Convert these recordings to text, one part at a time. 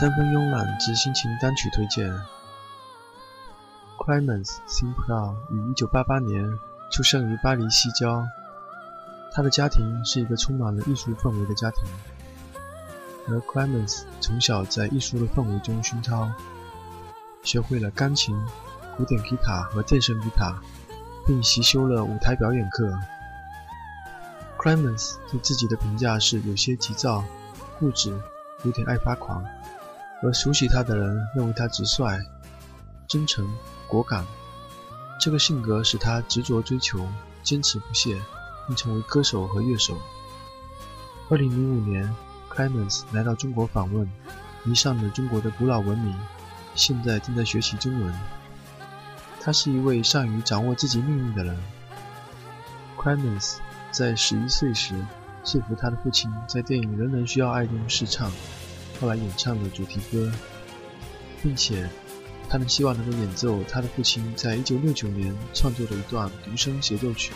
三分慵懒之心情单曲推荐。Clemens Simprau 于1988年出生于巴黎西郊，他的家庭是一个充满了艺术氛围的家庭，而 Clemens 从小在艺术的氛围中熏陶，学会了钢琴、古典吉他和电声吉他，并习修了舞台表演课。Clemens 对自己的评价是有些急躁、固执，有点爱发狂。而熟悉他的人认为他直率、真诚、果敢。这个性格使他执着追求、坚持不懈，并成为歌手和乐手。2005年，Clemens 来到中国访问，迷上了中国的古老文明，现在正在学习中文。他是一位善于掌握自己命运的人。Clemens 在11岁时说服他的父亲在电影《人人需要爱》中试唱。后来演唱的主题歌，并且他们希望能够演奏他的父亲在1969年创作的一段独声协奏曲。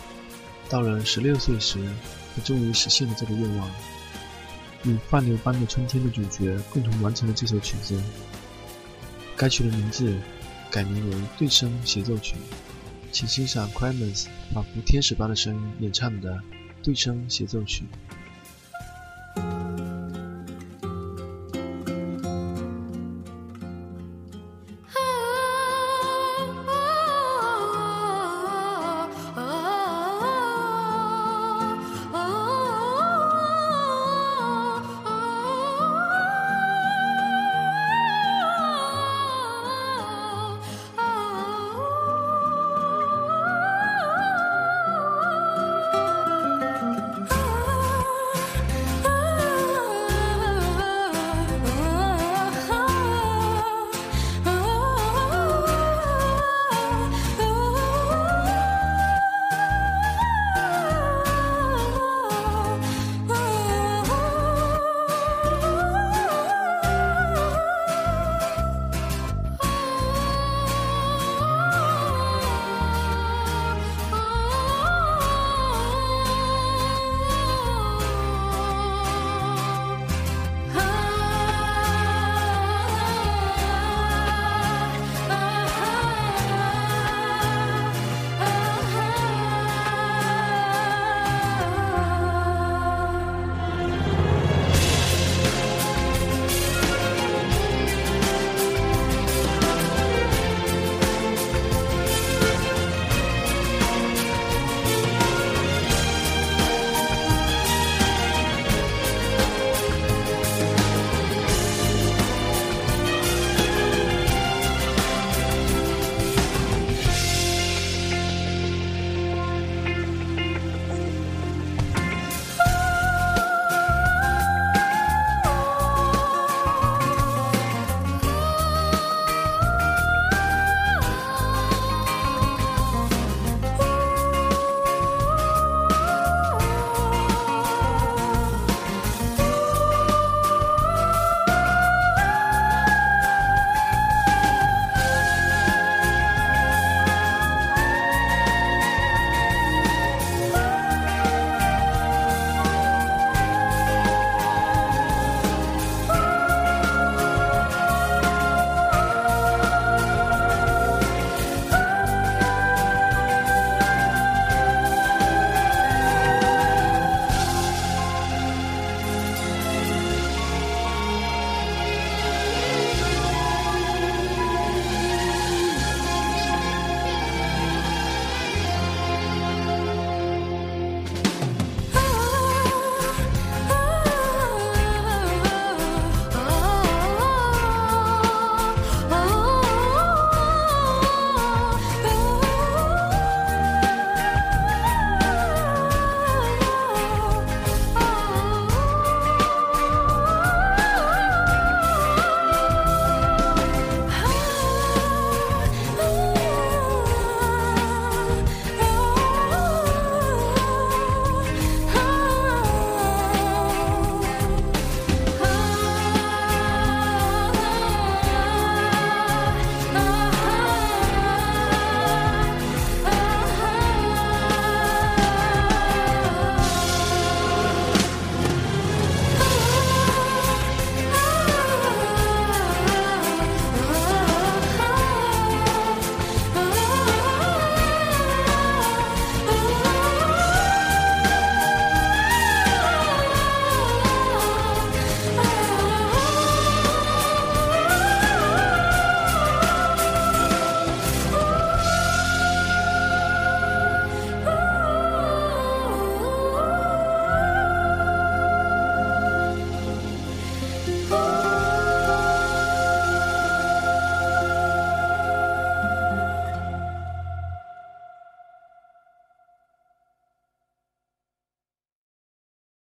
到了16岁时，他终于实现了这个愿望，与《放牛班的春天》的主角共同完成了这首曲子。该曲的名字改名为《对声协奏曲》，请欣赏 Clemens 仿佛天使般的声音演唱的《对声协奏曲》。